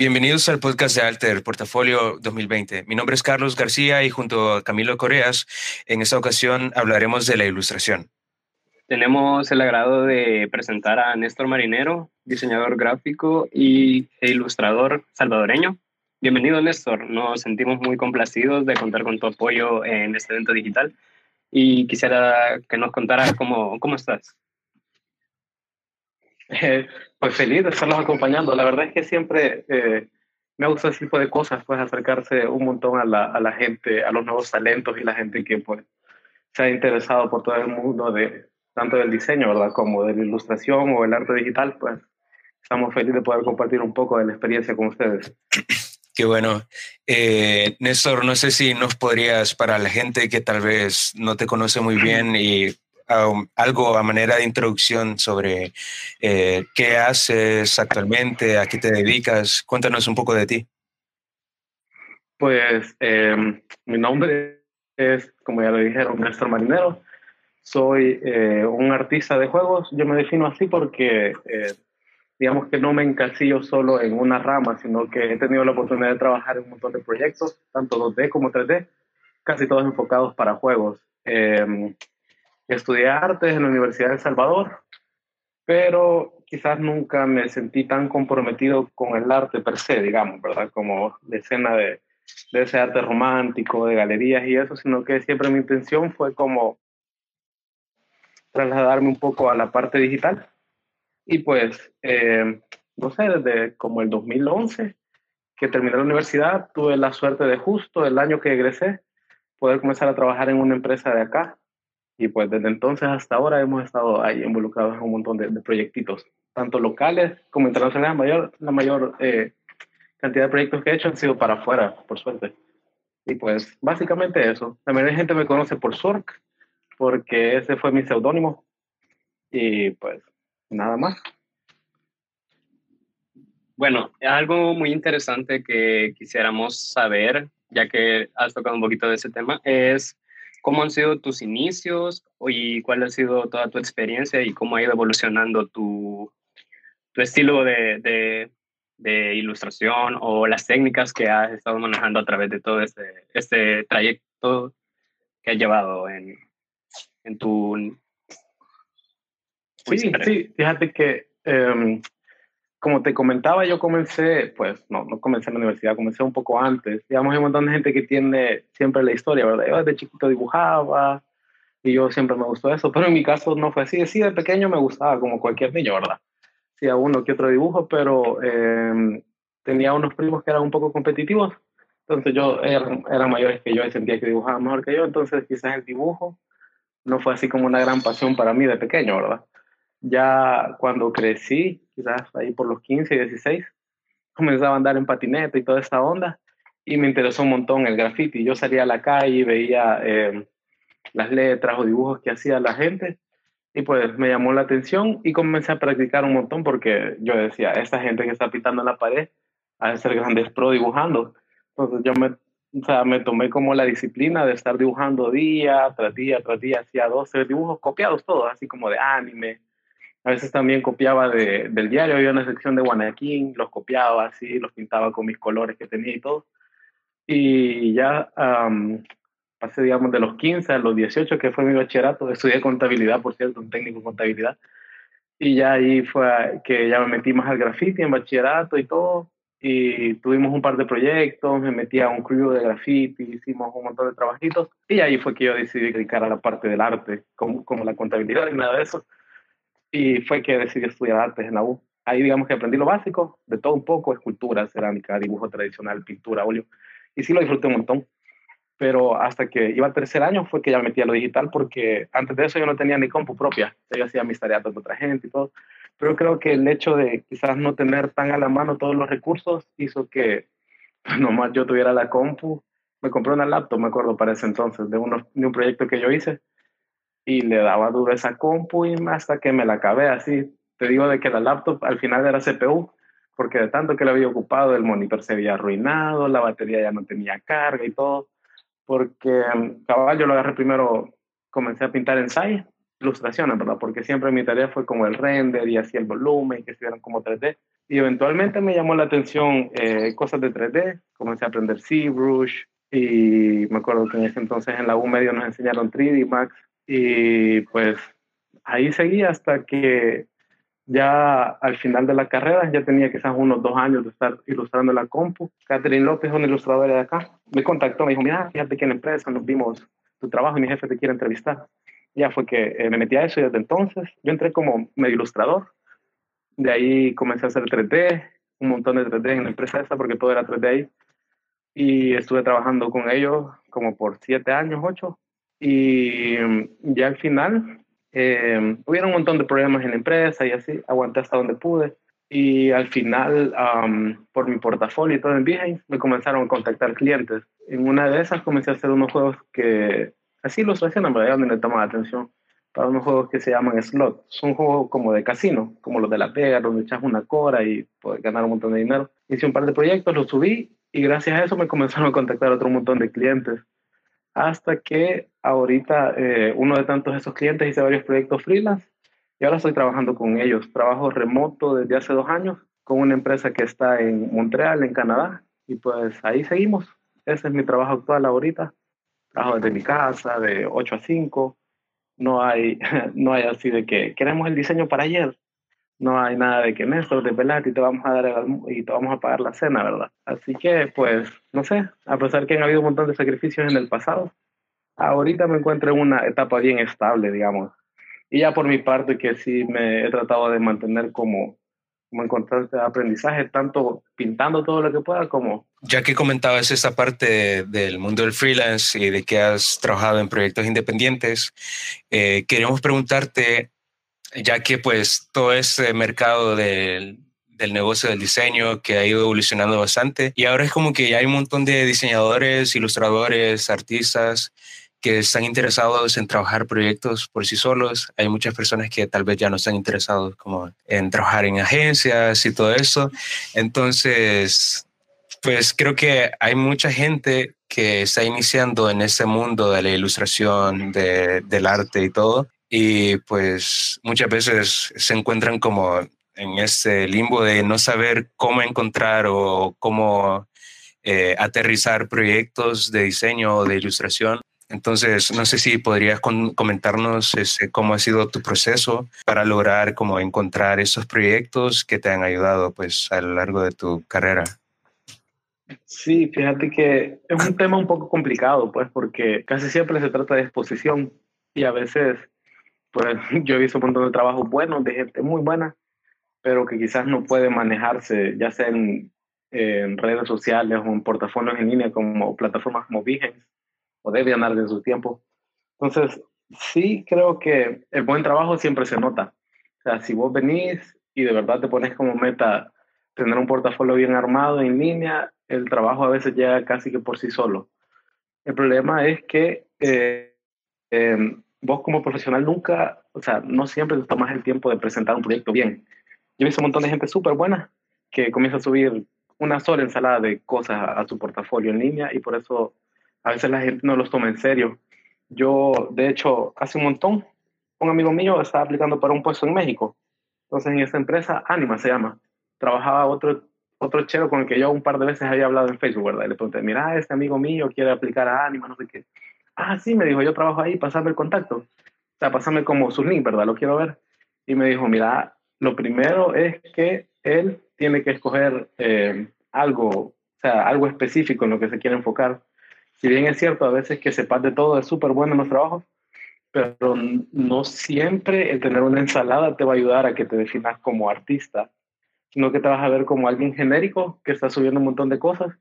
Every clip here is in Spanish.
Bienvenidos al podcast de Alter, Portafolio 2020. Mi nombre es Carlos García y junto a Camilo Coreas, en esta ocasión hablaremos de la ilustración. Tenemos el agrado de presentar a Néstor Marinero, diseñador gráfico y, e ilustrador salvadoreño. Bienvenido, Néstor. Nos sentimos muy complacidos de contar con tu apoyo en este evento digital y quisiera que nos contaras cómo, cómo estás. Eh, pues feliz de estarlos acompañando. La verdad es que siempre eh, me gusta ese tipo de cosas, pues acercarse un montón a la, a la, gente, a los nuevos talentos y la gente que pues se ha interesado por todo el mundo de tanto del diseño, ¿verdad? Como de la ilustración o el arte digital, pues estamos felices de poder compartir un poco de la experiencia con ustedes. Qué bueno. Eh, Néstor, no sé si nos podrías, para la gente que tal vez no te conoce muy bien y algo a manera de introducción sobre eh, qué haces actualmente, a qué te dedicas. Cuéntanos un poco de ti. Pues em, mi nombre es, como ya lo dijeron, Néstor Marinero. Soy eh, un artista de juegos. Yo me defino así porque, eh, digamos que no me encasillo solo en una rama, sino que he tenido la oportunidad de trabajar en un montón de proyectos, tanto 2D como 3D, casi todos enfocados para juegos. Em, Estudié artes en la Universidad de El Salvador, pero quizás nunca me sentí tan comprometido con el arte per se, digamos, ¿verdad? Como la escena de, de ese arte romántico, de galerías y eso, sino que siempre mi intención fue como trasladarme un poco a la parte digital. Y pues, eh, no sé, desde como el 2011 que terminé la universidad, tuve la suerte de justo el año que egresé, poder comenzar a trabajar en una empresa de acá, y pues desde entonces hasta ahora hemos estado ahí involucrados en un montón de, proyectitos, tanto locales como internacionales. La mayor, la mayor eh, cantidad de proyectos que he hecho han sido para afuera, por suerte. Y pues básicamente eso. La mayoría de gente me conoce por Surk, porque ese fue mi seudónimo. Y pues nada más. Bueno, algo muy interesante que quisiéramos saber, ya que has tocado un poquito de ese tema, es ¿Cómo han sido tus inicios y cuál ha sido toda tu experiencia y cómo ha ido evolucionando tu, tu estilo de, de, ilustración o las técnicas que has estado manejando a través de todo este, este trayecto que has llevado en, en tu... Sí, sí, fíjate que em, como te comentaba, yo comencé, pues no, no comencé en la universidad, comencé un poco antes. Digamos, hay un montón de gente que tiene siempre la historia, ¿verdad? Yo desde chiquito dibujaba y yo siempre me gustó eso, pero en mi caso no fue así. Sí, de pequeño me gustaba como cualquier niño, ¿verdad? Hacía uno que otro dibujo, pero em, tenía unos primos que eran un poco competitivos. Entonces yo eran, eran mayores que yo y sentía que dibujaban mejor que yo. Entonces quizás el dibujo no fue así como una gran pasión para mí de pequeño, ¿verdad? Ya cuando crecí, quizás ahí por los 15, 16, comenzaba a andar en patineta y toda esta onda y me interesó un montón el graffiti. Yo salía a la calle y veía eh, las letras o dibujos que hacía la gente y pues me llamó la atención y comencé a practicar un montón porque yo decía, esta gente que está pintando en la pared ha de ser grandes pro dibujando. Entonces yo me, o sea, me tomé como la disciplina de estar dibujando día tras día tras día, hacía 12 dibujos copiados todos, así como de anime, a veces también copiaba de, del diario, había una sección de Guanaquín, los copiaba así, los pintaba con mis colores que tenía y todo. Y ya pasé, digamos, de los 15 a los 18, que fue mi bachillerato, estudié contabilidad, por cierto, un técnico en contabilidad. Y ya ahí fue que ya me metí más al graffiti en bachillerato y todo. Y tuvimos un par de proyectos, me metí a un crew de graffiti, hicimos un montón de trabajitos. Y ahí fue que yo decidí dedicar a la parte del arte, como, como la contabilidad y nada de eso y fue que decidí estudiar artes en la U. Ahí digamos que aprendí lo básico, de todo un poco, escultura, cerámica, dibujo tradicional, pintura, óleo, y sí lo disfruté un montón. Pero hasta que iba al tercer año fue que ya me metí a lo digital, porque antes de eso yo no tenía ni compu propia, yo hacía mis tareas con otra gente y todo. Pero creo que el hecho de quizás no tener tan a la mano todos los recursos hizo que nomás yo tuviera la compu. Me compré una laptop, me acuerdo, para ese entonces, de, uno, de un proyecto que yo hice y le daba duro esa compu y hasta que me la acabé así. Te digo de que la laptop al final era CPU, porque de tanto que la había ocupado, el monitor se había arruinado, la batería ya no tenía carga y todo. porque cabal yo lo agarré primero, comencé a pintar ensayos, ilustraciones, ¿verdad? Porque siempre mi tarea fue como el render y así el volumen, que estuvieran como 3D. Y eventualmente me llamó la atención eh, cosas de 3D, comencé a aprender ZBrush y me acuerdo que en ese entonces en la U medio nos enseñaron 3D Max y pues ahí seguí hasta que ya al final de la carrera, ya tenía quizás unos dos años de estar ilustrando la compu. Catherine López, una ilustradora de acá, me contactó, me dijo, mira, fíjate que en la empresa nos vimos tu trabajo y mi jefe te quiere entrevistar. Ya fue que eh, me metí a eso y desde entonces yo entré como medio ilustrador. De ahí comencé a hacer 3D, un montón de 3D en la empresa esa porque todo era 3D ahí. Y estuve trabajando con ellos como por siete años, ocho. Y mm, ya al final eh, hubieron un montón de problemas en la empresa y así, aguanté hasta donde pude. Y al final, por mi portafolio y todo en Behance, me comenzaron a contactar clientes. En una de esas comencé a hacer unos juegos que, así los en realidad, donde me tomaba atención, para unos juegos que se llaman slot. Son juegos como de casino, como los de La Pega, donde echas una cora y puedes ganar un montón de dinero. Hice un par de proyectos, los subí y gracias a eso me comenzaron a contactar otro montón de clientes hasta que ahorita eh, uno de tantos esos clientes hice varios proyectos freelance y ahora estoy trabajando con ellos. Trabajo remoto desde hace dos años con una empresa que está en Montreal, en Canadá, y pues ahí seguimos. Ese es mi trabajo actual ahorita. Trabajo desde mi casa, de 8 a 5. No hay, no hay así de que queremos el diseño para ayer no hay nada de que Néstor, de pelate y te vamos a dar y te vamos a pagar la cena, ¿verdad? Así que, pues, no sé, a pesar que han habido un montón de sacrificios en el pasado, ahorita me encuentro en una etapa bien estable, digamos. Y ya por mi parte que sí me he tratado de mantener como, como en constante aprendizaje, tanto pintando todo lo que pueda como... Ya que comentabas esa parte del mundo del freelance y de que has trabajado en proyectos independientes, eh, queremos preguntarte ya que pues todo ese mercado del, del negocio del diseño que ha ido evolucionando bastante y ahora es como que ya hay un montón de diseñadores, ilustradores, artistas que están interesados en trabajar proyectos por sí solos. Hay muchas personas que tal vez ya no están interesados como en trabajar en agencias y todo eso. Entonces, pues creo que hay mucha gente que está iniciando en ese mundo de la ilustración, de, del arte y todo, y pues muchas veces se encuentran como en ese limbo de no saber cómo encontrar o cómo eh, aterrizar proyectos de diseño o de ilustración. Entonces, no sé si podrías comentarnos ese, cómo ha sido tu proceso para lograr como encontrar esos proyectos que te han ayudado pues a lo largo de tu carrera. Sí, fíjate que es un tema un poco complicado, pues, porque casi siempre se trata de exposición y a veces pues yo he visto un montón de trabajos buenos, de gente muy buena, pero que quizás no puede manejarse, ya sea en, redes sociales o en portafolios en línea como plataformas como Behance o Debian de su tiempo. Entonces, sí creo que el buen trabajo siempre se nota. O sea, si vos venís y de verdad te pones como meta tener un portafolio bien armado en línea, el trabajo a veces llega casi que por sí solo. El problema es que eh, eh, vos como profesional nunca, o sea, no siempre te tomas el tiempo de presentar un proyecto bien. Yo he visto un montón de gente súper buena que comienza a subir una sola ensalada de cosas a, su portafolio en línea y por eso a veces la gente no los toma en serio. Yo, de hecho, hace un montón, un amigo mío estaba aplicando para un puesto en México. Entonces, en esa empresa, Anima se llama, trabajaba otro, otro chero con el que yo un par de veces había hablado en Facebook, ¿verdad? Y le pregunté, mira, este amigo mío quiere aplicar a Anima, no sé qué. Ah, sí, me dijo, yo trabajo ahí, pasame el contacto. O sea, pasame como su link, ¿verdad? Lo quiero ver. Y me dijo, mira, lo primero es que él tiene que escoger eh, algo, o sea, algo específico en lo que se quiere enfocar. Si bien es cierto, a veces que sepas de todo es súper bueno en los trabajos, pero no siempre el tener una ensalada te va a ayudar a que te definas como artista, sino que te vas a ver como alguien genérico que está subiendo un montón de cosas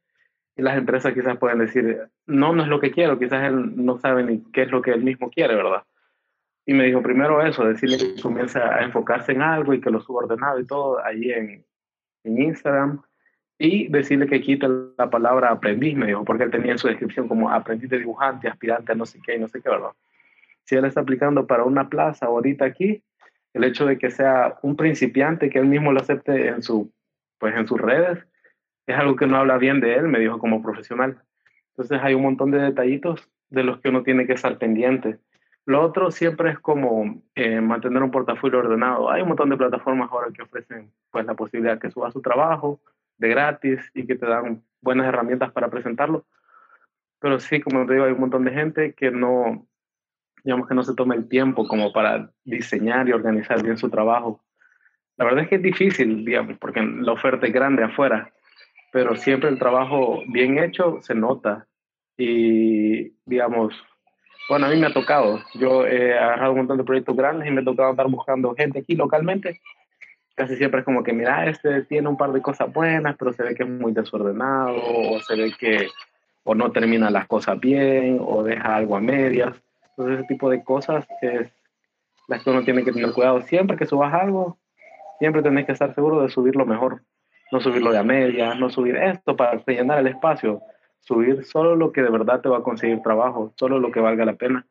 las empresas quizás pueden decir, no, no es lo que quiero, quizás él no sabe ni qué es lo que él mismo quiere, ¿verdad? Y me dijo primero eso, decirle que comience a enfocarse en algo y que lo suba ordenado y todo ahí en, en Instagram. Y decirle que quite la palabra aprendiz, me dijo, porque él tenía en su descripción como aprendiz de dibujante, aspirante no sé qué y no sé qué, ¿verdad? Si él está aplicando para una plaza ahorita aquí, el hecho de que sea un principiante, que él mismo lo acepte en, su, pues en sus redes, es algo que no habla bien de él, me dijo como profesional. Entonces hay un montón de detallitos de los que uno tiene que estar pendiente. Lo otro siempre es como eh, mantener un portafolio ordenado. Hay un montón de plataformas ahora que ofrecen pues, la posibilidad de que subas su trabajo de gratis y que te dan buenas herramientas para presentarlo. Pero sí, como te digo, hay un montón de gente que no, digamos que no se toma el tiempo como para diseñar y organizar bien su trabajo. La verdad es que es difícil, digamos, porque la oferta es grande afuera, pero siempre el trabajo bien hecho se nota. Y, digamos, bueno, a mí me ha tocado. Yo he agarrado un montón de proyectos grandes y me ha tocado estar buscando gente aquí localmente. Casi siempre es como que, mira, este tiene un par de cosas buenas, pero se ve que es muy desordenado, o se ve que o no termina las cosas bien, o deja algo a medias. Entonces, ese tipo de cosas es las que uno tiene que tener cuidado. Siempre que subas algo, siempre tenés que estar seguro de subirlo mejor. No subirlo de a media, no subir esto para rellenar el espacio. Subir solo lo que de verdad te va a conseguir trabajo, solo lo que valga la pena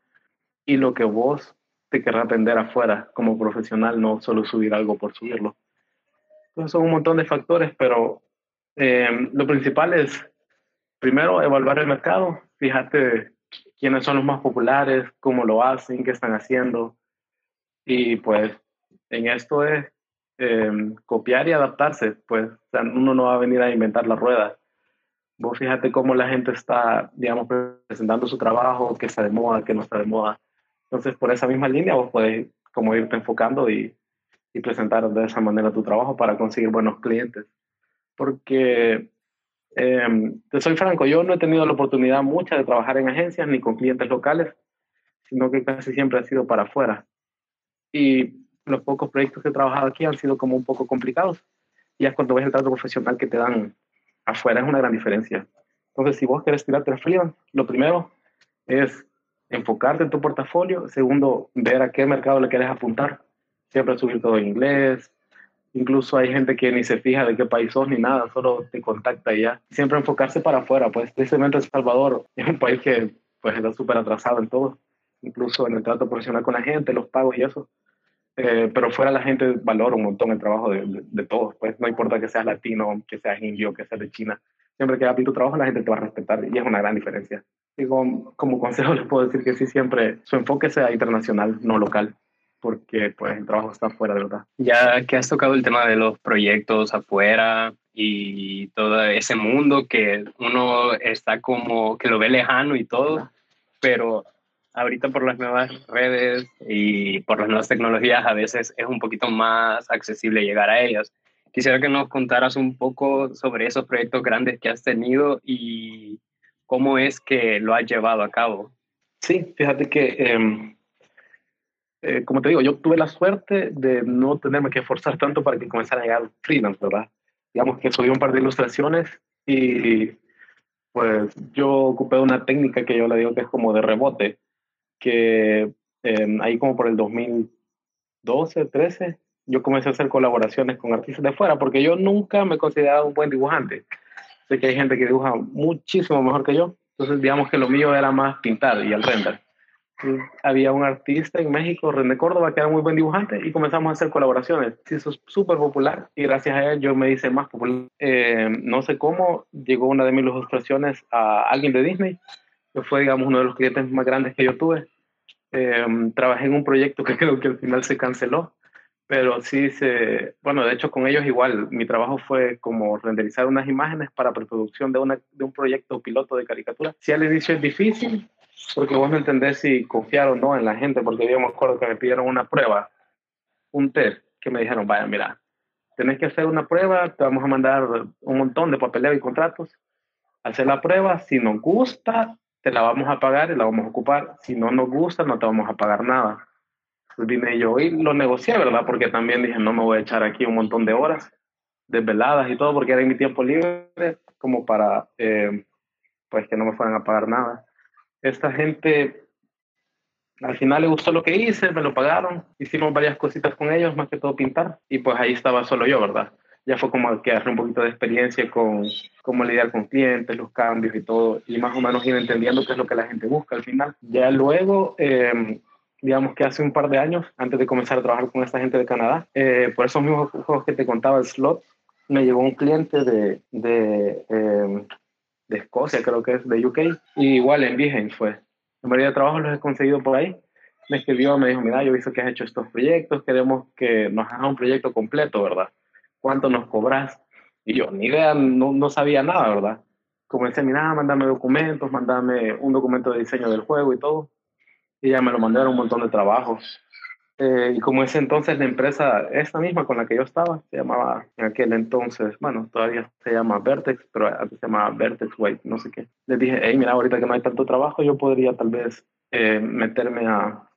y lo que vos te querrás aprender afuera como profesional, no solo subir algo por subirlo. Entonces son un montón de factores, pero eh, lo principal es, primero, evaluar el mercado. Fíjate quiénes son los más populares, cómo lo hacen, qué están haciendo. Y pues en esto es em, copiar y adaptarse, pues uno no va a venir a inventar la rueda. Vos fíjate cómo la gente está, digamos, presentando su trabajo, qué está de moda, qué no está de moda. Entonces, por esa misma línea, vos podés como irte enfocando y, y presentar de esa manera tu trabajo para conseguir buenos clientes. Porque eh, te soy franco, yo no he tenido la oportunidad mucha de trabajar en agencias ni con clientes locales, sino que casi siempre ha sido para afuera. Y los pocos proyectos que he trabajado aquí han sido como un poco complicados. Y es cuando ves el trato profesional que te dan afuera, es una gran diferencia. Entonces, si vos querés tirarte al freelance, lo primero es enfocarte en tu portafolio. Segundo, ver a qué mercado le quieres apuntar. Siempre subir todo en inglés, Incluso hay gente que ni se fija de qué país sos ni nada, solo te contacta y ya. Siempre enfocarse para afuera, pues tristemente El Salvador es un país que pues está súper atrasado en todo, incluso en el trato profesional con la gente, los pagos y eso. Eh, pero fuera la gente valora un montón el trabajo de, de, todos, pues no importa que seas latino, que seas indio, que seas de China, siempre que hagas tu trabajo la gente te va a respetar y es una gran diferencia. Y como, como consejo les puedo decir que sí, siempre su enfoque sea internacional, no local porque pues el trabajo está afuera, de verdad. Ya que has tocado el tema de los proyectos afuera y todo ese mundo que uno está como que lo ve lejano y todo, pero ahorita por las nuevas redes y por las nuevas tecnologías a veces es un poquito más accesible llegar a ellas. Quisiera que nos contaras un poco sobre esos proyectos grandes que has tenido y cómo es que lo has llevado a cabo. Sí, fíjate que em, eh, como te digo, yo tuve la suerte de no tenerme que esforzar tanto para que comenzara a llegar freelance, ¿verdad? Digamos que subí un par de ilustraciones y pues yo ocupé una técnica que yo le digo que es como de rebote, que em, ahí como por el 2012, 13, yo comencé a hacer colaboraciones con artistas de fuera, porque yo nunca me he considerado un buen dibujante. Sé que hay gente que dibuja muchísimo mejor que yo, entonces digamos que lo mío era más pintar y el render había un artista en México, René Córdoba, que era muy buen dibujante y comenzamos a hacer colaboraciones. Eso es súper popular y gracias a él yo me hice más popular. Eh, no sé cómo llegó una de mis ilustraciones a alguien de Disney, fue, digamos, uno de los clientes más grandes que yo tuve. Eh, trabajé en un proyecto que creo que al final se canceló, pero sí se, bueno, de hecho con ellos igual, mi trabajo fue como renderizar unas imágenes para preproducción de, una, de un proyecto piloto de caricatura. Si al inicio es difícil, porque vos no entendés si confiar o no en la gente, porque yo me acuerdo que me pidieron una prueba, un test, que me dijeron, vaya, mira, tenés que hacer una prueba, te vamos a mandar un montón de papeleo y contratos, hacer la prueba, si nos gusta, la vamos a pagar y la vamos a ocupar, si no nos gusta, no te vamos a pagar nada. Entonces vine yo y lo negocié, ¿verdad? Porque también dije, no me voy a echar aquí un montón de horas desveladas y todo, porque era en mi tiempo libre, como para, eh, pues, que no me fueran a pagar nada esta gente al final le gustó lo que hice, me lo pagaron, hicimos varias cositas con ellos, más que todo pintar, y pues ahí estaba solo yo, ¿verdad? Ya fue como que un poquito de experiencia con cómo lidiar con clientes, los cambios y todo, y más o menos ir entendiendo qué es lo que la gente busca al final. Ya luego, em, digamos que hace un par de años, antes de comenzar a trabajar con esta gente de Canadá, eh, por esos mismos juegos que te contaba, el slot, me llegó un cliente de, de em, de Escocia, creo que es de UK, y igual en Behance fue. La mayoría de trabajos los he conseguido por ahí. Me escribió, me dijo, mira, yo he visto que has hecho estos proyectos, queremos que nos hagas un proyecto completo, ¿verdad? ¿Cuánto nos cobras? Y yo, ni idea, no, no sabía nada, ¿verdad? Comencé, mira, mándame documentos, mándame un documento de diseño del juego y todo. Y ya me lo mandaron un montón de trabajos. Eh, y como ese entonces la empresa, esta misma con la que yo estaba, se llamaba en aquel entonces, bueno, todavía se llama Vertex, pero antes se llamaba Vertex White, no sé qué. Les dije, hey, mira, ahorita que no hay tanto trabajo, yo podría tal vez eh, meterme a,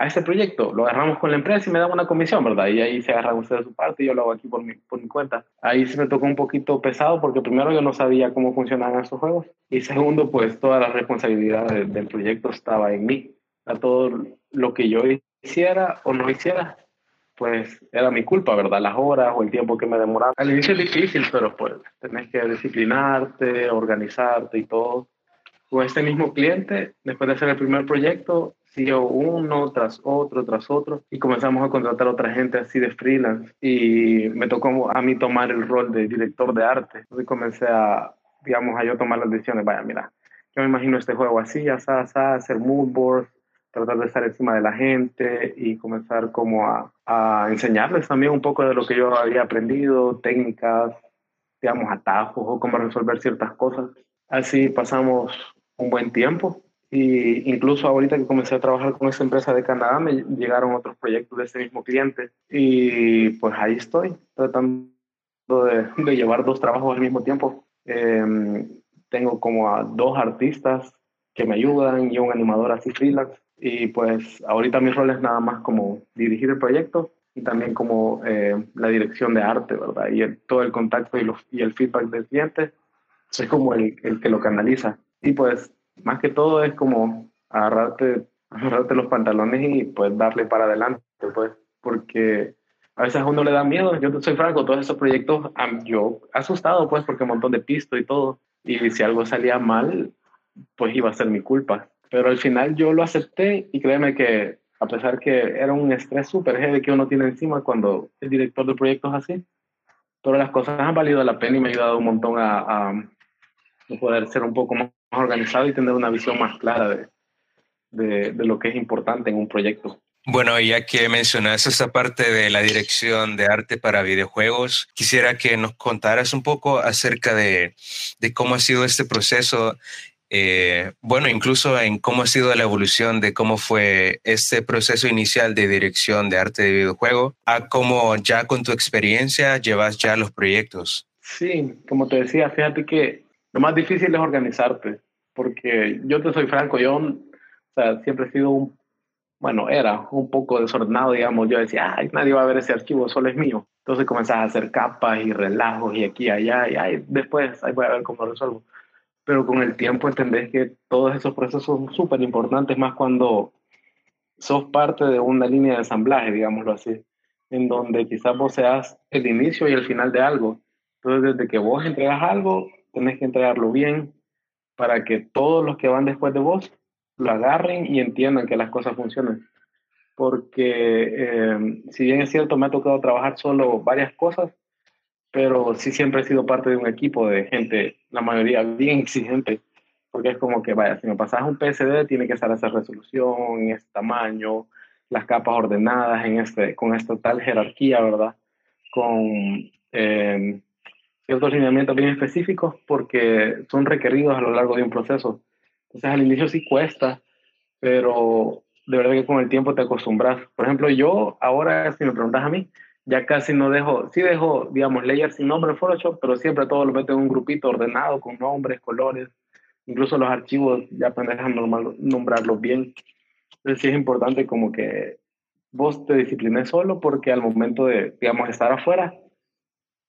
a ese proyecto. Lo agarramos con la empresa y me dan una comisión, ¿verdad? Y ahí se agarra usted de su parte y yo lo hago aquí por mi, por mi cuenta. Ahí sí me tocó un poquito pesado porque primero yo no sabía cómo funcionaban estos juegos y segundo, pues toda la responsabilidad del proyecto estaba en mí. A todo lo que yo hiciera o no hiciera, pues era mi culpa, ¿verdad? Las horas o el tiempo que me demoraba. Al inicio es difícil, pero pues tenés que disciplinarte, organizarte y todo. Con este mismo cliente, después de hacer el primer proyecto, siguió uno tras otro, tras otro, y comenzamos a contratar a otra gente así de freelance. Y me tocó a mí tomar el rol de director de arte. Entonces comencé a, digamos, a yo tomar las decisiones. Vaya, mira, yo me imagino este juego así, así, así, hacer mood boards, tratar de estar encima de la gente y comenzar como a, a, enseñarles también un poco de lo que yo había aprendido, técnicas, digamos, atajos o cómo resolver ciertas cosas. Así pasamos un buen tiempo y incluso ahorita que comencé a trabajar con esa empresa de Canadá me llegaron otros proyectos de ese mismo cliente y pues ahí estoy tratando de, llevar dos trabajos al mismo tiempo. Eh, tengo como a dos artistas que me ayudan y un animador así freelance y pues ahorita mi rol es nada más como dirigir el proyecto y también como eh, la dirección de arte, ¿verdad? Y todo el contacto y, y el feedback del cliente es como el, el, que lo canaliza. Y pues más que todo es como agarrarte, agarrarte los pantalones y pues darle para adelante, pues, porque a veces a uno le da miedo. Yo soy franco, todos esos proyectos, yo asustado pues porque un montón de pisto y todo. Y si algo salía mal, pues iba a ser mi culpa. Pero al final yo lo acepté y créeme que a pesar que era un estrés súper heavy que uno tiene encima cuando es director de proyectos así, todas las cosas han valido la pena y me ha ayudado un montón a, a poder ser un poco más organizado y tener una visión más clara de, de, de, lo que es importante en un proyecto. Bueno, ya que mencionas esa parte de la dirección de arte para videojuegos, quisiera que nos contaras un poco acerca de, de cómo ha sido este proceso eh, bueno, incluso en cómo ha sido la evolución de cómo fue este proceso inicial de dirección de arte de videojuego a cómo ya con tu experiencia llevas ya los proyectos. Sí, como te decía, fíjate que lo más difícil es organizarte, porque yo te soy franco, yo o sea, siempre he sido un, bueno, era un poco desordenado, digamos, yo decía, ay, nadie va a ver ese archivo, solo es mío. Entonces comenzás a hacer capas y relajos y aquí y allá, y ay, después ahí voy a ver cómo resuelvo pero con el tiempo entendés que todos esos procesos son súper importantes, más cuando sos parte de una línea de ensamblaje, digámoslo así, en donde quizás vos seas el inicio y el final de algo. Entonces, desde que vos entregas algo, tenés que entregarlo bien para que todos los que van después de vos lo agarren y entiendan que las cosas funcionan. Porque eh, si bien es cierto, me ha tocado trabajar solo varias cosas, pero sí siempre he sido parte de un equipo de gente, la mayoría bien exigente, porque es como que, vaya, si me pasas un PSD, tiene que estar esa resolución, en tamaño, las capas ordenadas en este, con esta tal jerarquía, ¿verdad? Con eh, ciertos lineamientos bien específicos porque son requeridos a lo largo de un proceso. Entonces al inicio sí cuesta, pero de verdad que con el tiempo te acostumbras. Por ejemplo, yo ahora, si me preguntas a mí, ya casi no dejo, sí dejo, digamos, layers sin nombre en Photoshop, pero siempre todo lo meto en un grupito ordenado con nombres, colores, incluso los archivos ya aprendes a normal, nombrarlos bien. Entonces sí es importante como que vos te disciplines solo porque al momento de, digamos, estar afuera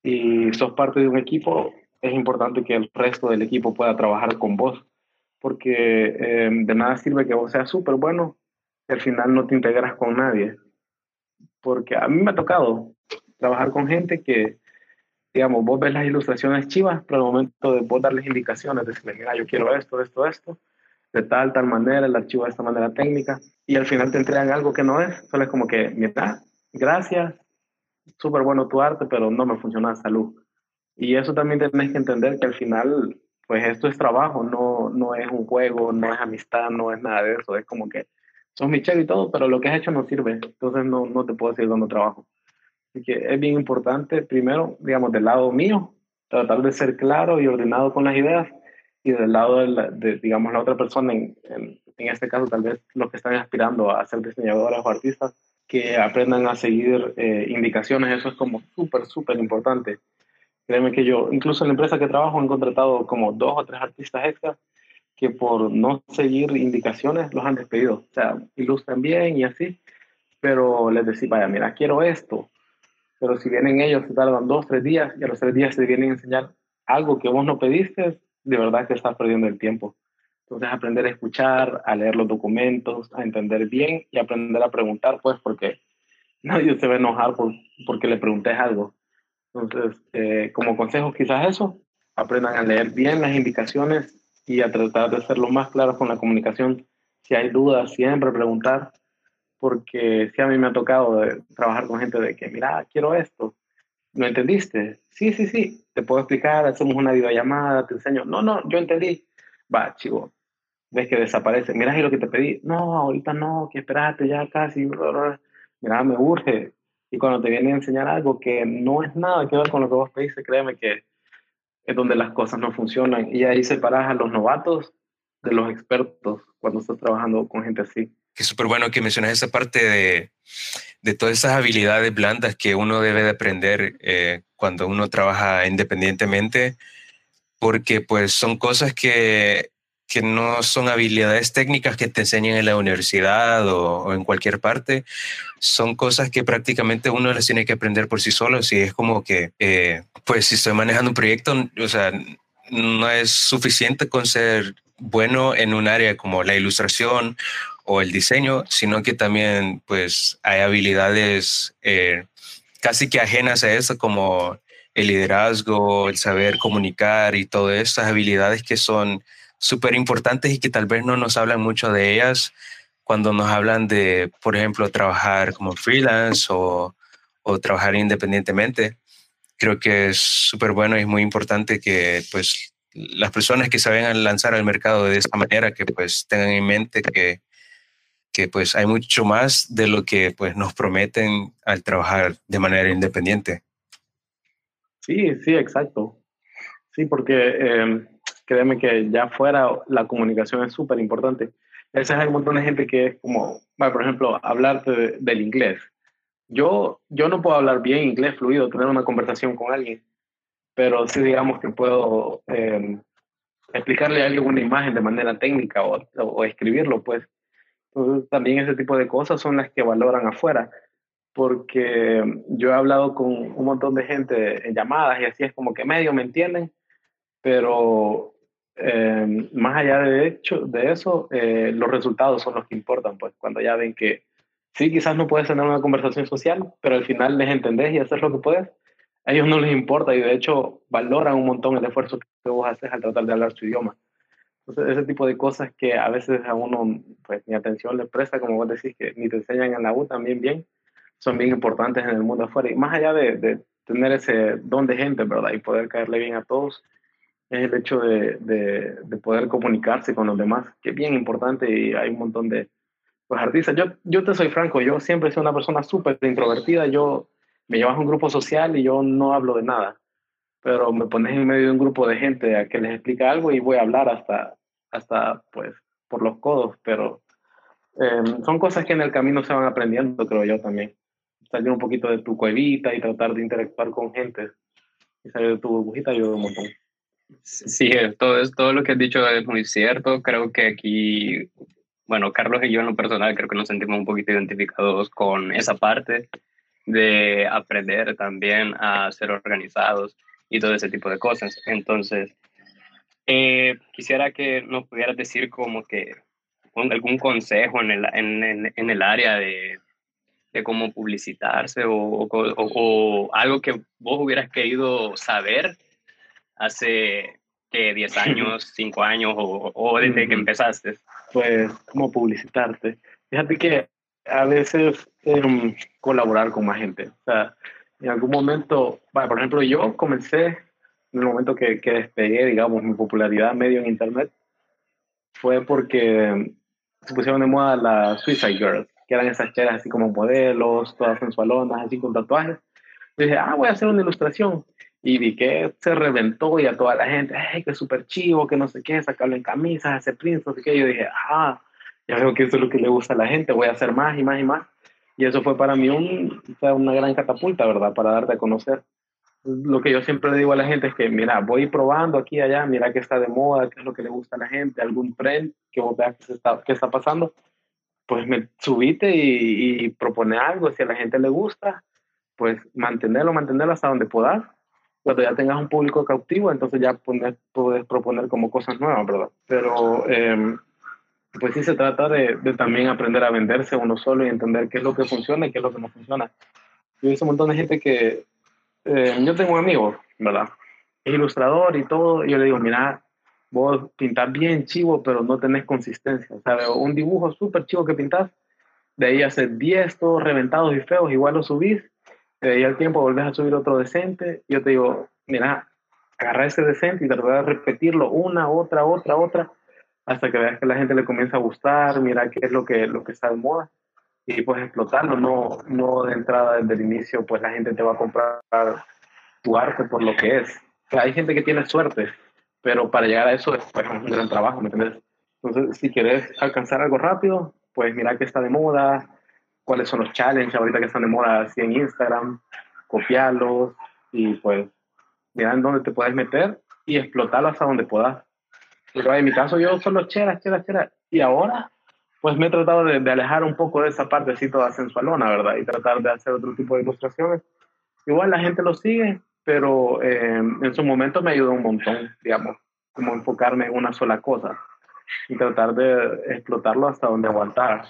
y sos parte de un equipo, es importante que el resto del equipo pueda trabajar con vos, porque eh, de nada sirve que vos seas súper bueno y al final no te integras con nadie. Porque a mí me ha tocado trabajar con gente que, digamos, vos ves las ilustraciones chivas, pero al momento de vos darles indicaciones, decirles, mira, yo quiero esto, esto, esto, de tal, tal manera, el archivo de esta manera técnica, y al final te entregan algo que no es, solo es como que, mira, gracias, súper bueno tu arte, pero no me funciona la salud. Y eso también tenés que entender que al final, pues esto es trabajo, no, no es un juego, no es amistad, no es nada de eso, es como que sos mi chef y todo, pero lo que has hecho no sirve, entonces no, no te puedo seguir dando trabajo. Así que es bien importante, primero, digamos, del lado mío, tratar de ser claro y ordenado con las ideas, y del lado de, digamos, la otra persona, en, en, este caso tal vez los que están aspirando a ser diseñadores o artistas, que aprendan a seguir eh, indicaciones, eso es como súper, súper importante. Créeme que yo, incluso en la empresa que trabajo, he contratado como dos o tres artistas extras que por no seguir indicaciones los han despedido. O sea, ilustran bien y así, pero les decía, vaya, mira, quiero esto. Pero si vienen ellos, se tardan dos, tres días y a los tres días se vienen a enseñar algo que vos no pediste, de verdad que estás perdiendo el tiempo. Entonces, aprender a escuchar, a leer los documentos, a entender bien y aprender a preguntar, pues, porque nadie se va a enojar por, porque le preguntes algo. Entonces, eh, como consejo, quizás eso, aprendan a leer bien las indicaciones y a tratar de ser lo más claros con la comunicación. Si hay dudas, siempre preguntar, porque si a mí me ha tocado trabajar con gente de que, mira, quiero esto, ¿no entendiste? Sí, sí, sí, te puedo explicar, hacemos una videollamada, te enseño. No, no, yo entendí. Va, chivo, ves que desaparece. Mira, y lo que te pedí. No, ahorita no, que espérate ya casi. Mira, me urge. Y cuando te viene a enseñar algo que no es nada que ver con lo que vos pediste, créeme que es donde las cosas no funcionan. Y ahí separas a los novatos de los expertos cuando estás trabajando con gente así. Que súper bueno que mencionas esa parte de, de, todas esas habilidades blandas que uno debe de aprender eh, cuando uno trabaja independientemente, porque pues son cosas que, que no son habilidades técnicas que te enseñan en la universidad o, en cualquier parte, son cosas que prácticamente uno las tiene que aprender por sí solo. Si es como que, eh, pues si estoy manejando un proyecto, o sea, no es suficiente con ser bueno en un área como la ilustración o el diseño, sino que también pues hay habilidades eh, casi que ajenas a eso como el liderazgo, el saber comunicar y todas esas habilidades que son súper importantes y que tal vez no nos hablan mucho de ellas cuando nos hablan de, por ejemplo, trabajar como freelance o, o trabajar independientemente. Creo que es súper bueno y es muy importante que pues las personas que se vayan a lanzar al mercado de esta manera, que pues tengan en mente que, que pues hay mucho más de lo que pues nos prometen al trabajar de manera independiente. Sí, sí, exacto. Sí, porque eh, créeme que ya fuera la comunicación es súper importante. Ese es un montón de gente que es como, por ejemplo, hablarte del inglés. Yo, yo no puedo hablar bien inglés fluido, tener una conversación con alguien, pero sí digamos que puedo eh, explicarle a alguien una imagen de manera técnica o, o, escribirlo, pues. Entonces, también ese tipo de cosas son las que valoran afuera, porque yo he hablado con un montón de gente en llamadas y así es como que medio me entienden, pero eh, más allá de, hecho, de eso, eh, los resultados son los que importan, pues cuando ya ven que sí, quizás no puedes tener una conversación social, pero al final les entendés y haces lo que puedes, a ellos no les importa y de hecho valoran un montón el esfuerzo que vos haces al tratar de hablar su idioma. Entonces, ese tipo de cosas que a veces a uno, pues, ni atención le presta, como vos decís, que ni te enseñan en la U también bien, son bien importantes en el mundo afuera. Y más allá de, de tener ese don de gente, ¿verdad? Y poder caerle bien a todos, es el hecho de, de, de, poder comunicarse con los demás, que es bien importante y hay un montón de pues, artistas. Yo, yo te soy franco, yo siempre sido una persona súper introvertida, yo me llevas a un grupo social y yo no hablo de nada, pero me pones en medio de un grupo de gente a que les explica algo y voy a hablar hasta, hasta pues, por los codos, pero em, son cosas que en el camino se van aprendiendo, creo yo también. Salir un poquito de tu cuevita y tratar de interactuar con gente y salir de tu burbujita ayuda un montón. Sí, todo, todo lo que has dicho es muy cierto. Creo que aquí, bueno, Carlos y yo en lo personal creo que nos sentimos un poquito identificados con esa parte de aprender también a ser organizados y todo ese tipo de cosas. Entonces, eh, quisiera que nos pudieras decir como que algún consejo en el, en, en, el área de, de, cómo publicitarse o, o, o algo que vos hubieras querido saber hace que 10 años, 5 años o, desde que empezaste? Pues, ¿cómo publicitarte? Fíjate que a veces em, colaborar con más gente. O sea, en algún momento, por ejemplo, yo comencé en el momento que, que despegué, digamos, mi popularidad medio en Internet, fue porque se pusieron de moda las Suicide Girls, que eran esas cheras así como modelos, todas sensualonas, así con tatuajes. Dije, ah, voy a hacer una ilustración. Y vi que se reventó y a toda la gente, ay, que súper chivo, que no sé qué, sacarlo en camisas, no sé qué. Y yo dije, ah, ya veo que eso es lo que le gusta a la gente, voy a hacer más y más y más. Y eso fue para mí un, una gran catapulta, ¿verdad? Para darte a conocer. Lo que yo siempre le digo a la gente es que, mira, voy probando aquí y allá, mira qué está de moda, qué es lo que le gusta a la gente, algún trend que vos veas que, está, que está pasando, pues me subite y, y propone algo. Si a la gente le gusta, pues mantenerlo, mantenerlo hasta donde puedas. Cuando ya tengas un público cautivo, entonces ya puedes proponer como cosas nuevas, ¿verdad? Pero eh, pues sí se trata de, de, también aprender a venderse uno solo y entender qué es lo que funciona y qué es lo que no funciona. Yo visto un montón de gente que, eh, yo tengo un amigo, ¿verdad? Es ilustrador y todo, y yo le digo, mira, vos pintás bien chivo, pero no tenés consistencia. Sea, un dibujo súper chivo que pintás, de ahí haces 10 todos reventados y feos, igual lo subís, de ahí al tiempo volvés a subir otro decente. Yo te digo, mira, agarra ese decente y trata de repetirlo una, otra, otra, otra hasta que veas que la gente le comienza a gustar, mira qué es lo que, lo que está de moda y pues explotarlo, no, no de entrada desde el inicio, pues la gente te va a comprar tu arte por lo que es. hay gente que tiene suerte, pero para llegar a eso es pues, un gran trabajo, ¿me entiendes? Entonces, si quieres alcanzar algo rápido, pues mira qué está de moda, cuáles son los challenges ahorita que están de moda así en Instagram, copiarlos y pues mira en dónde te puedes meter y explotarlo hasta donde puedas. Pero en mi caso yo solo cheras, cheras, cheras. Y ahora, pues me he tratado de, alejar un poco de esa parte así toda sensualona, ¿verdad? Y tratar de hacer otro tipo de ilustraciones. Igual la gente lo sigue, pero eh, en su momento me ayudó un montón, digamos, como enfocarme en una sola cosa y tratar de explotarlo hasta donde aguantar.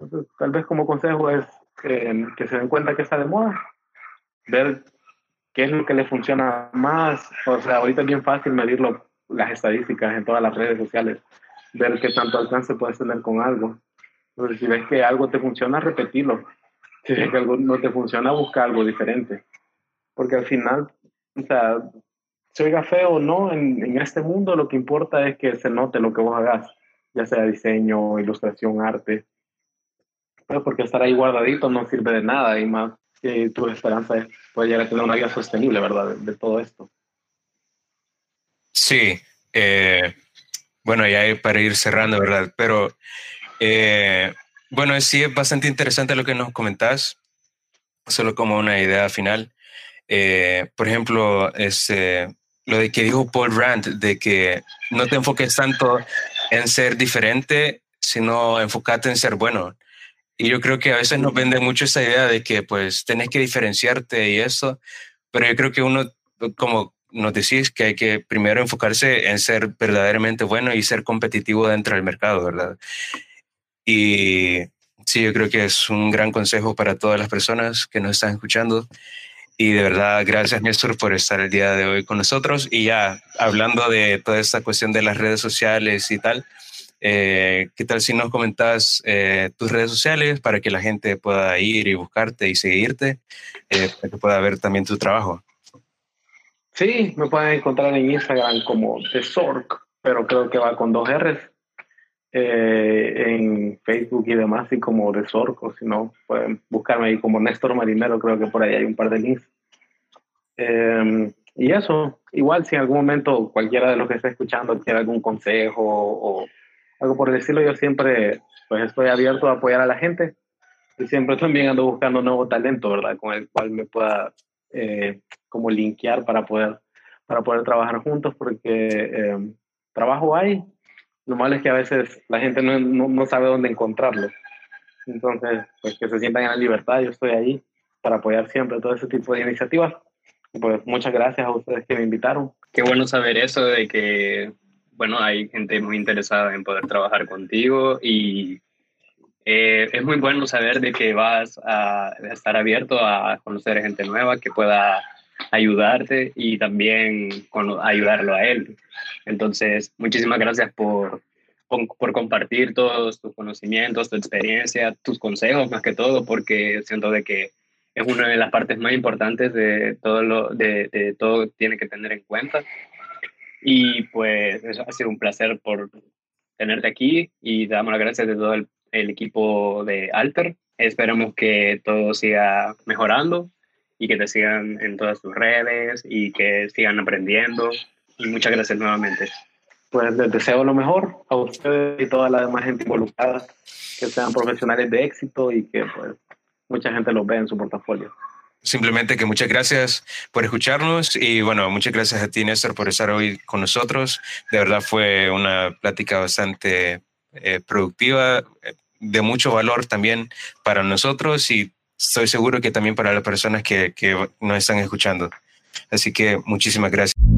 Entonces, tal vez como consejo es eh, que se den cuenta que está de moda, ver qué es lo que le funciona más. O sea, ahorita es bien fácil medirlo las estadísticas en todas las redes sociales, ver qué tanto alcance puedes tener con algo. Entonces, si ves que algo te funciona, repetirlo. Si ves que algo no te funciona, busca algo diferente. Porque al final, o sea, se oiga feo o no, en, en este mundo lo que importa es que se note lo que vos hagas, ya sea diseño, ilustración, arte. Pero porque estar ahí guardadito no sirve de nada y más que tu esperanza es poder llegar a tener una vida sostenible, ¿verdad? de todo esto. Sí, eh, bueno, ya para ir cerrando, ¿verdad? Pero eh, bueno, sí es bastante interesante lo que nos comentás, solo como una idea final. Eh, por ejemplo, este, lo de que dijo Paul Rand, de que no te enfoques tanto en ser diferente, sino enfocarte en ser bueno. Y yo creo que a veces nos vende mucho esa idea de que pues tenés que diferenciarte y eso, pero yo creo que uno como nos decís que hay que primero enfocarse en ser verdaderamente bueno y ser competitivo dentro del mercado, ¿verdad? Y sí, yo creo que es un gran consejo para todas las personas que nos están escuchando. Y de verdad, gracias Néstor por estar el día de hoy con nosotros. Y ya hablando de toda esta cuestión de las redes sociales y tal, eh, ¿qué tal si nos comentas eh, tus redes sociales para que la gente pueda ir y buscarte y seguirte, eh, para que pueda ver también tu trabajo? Sí, me pueden encontrar en Instagram como The Sork, pero creo que va con dos R's. Eh, en Facebook y demás, y como The Sork, o si no, pueden buscarme ahí como Néstor Marinero, creo que por ahí hay un par de links. Em, y eso, igual si en algún momento cualquiera de los que está escuchando quiere algún consejo o algo por decirlo, yo siempre pues estoy abierto a apoyar a la gente y siempre también ando buscando nuevo talento, ¿verdad? Con el cual me pueda eh, como linkear para poder, para poder trabajar juntos, porque eh, trabajo hay, lo malo es que a veces la gente no, no, sabe dónde encontrarlo. Entonces, pues que se sientan en la libertad, yo estoy ahí para apoyar siempre todo ese tipo de iniciativas. Pues muchas gracias a ustedes que me invitaron. Qué bueno saber eso de que, bueno, hay gente muy interesada en poder trabajar contigo y eh, es muy bueno saber de que vas a estar abierto a conocer gente nueva que pueda ayudarte y también con, ayudarlo a él. Entonces, muchísimas gracias por, por, compartir todos tus conocimientos, tu experiencia, tus consejos más que todo, porque siento de que es una de las partes más importantes de todo lo de, de todo tiene que tener en cuenta. Y pues ha sido un placer por tenerte aquí y damos las gracias de todo el, el equipo de Alter. Esperamos que todo siga mejorando y que te sigan en todas tus redes y que sigan aprendiendo. Y muchas gracias nuevamente. Pues les deseo lo mejor a ustedes y toda la demás gente involucrada, que sean profesionales de éxito y que pues mucha gente los vea en su portafolio. Simplemente que muchas gracias por escucharnos y bueno, muchas gracias a ti Néstor por estar hoy con nosotros. De verdad fue una plática bastante eh, productiva, eh, de mucho valor también para nosotros y estoy seguro que también para las personas que, que nos están escuchando. Así que muchísimas gracias.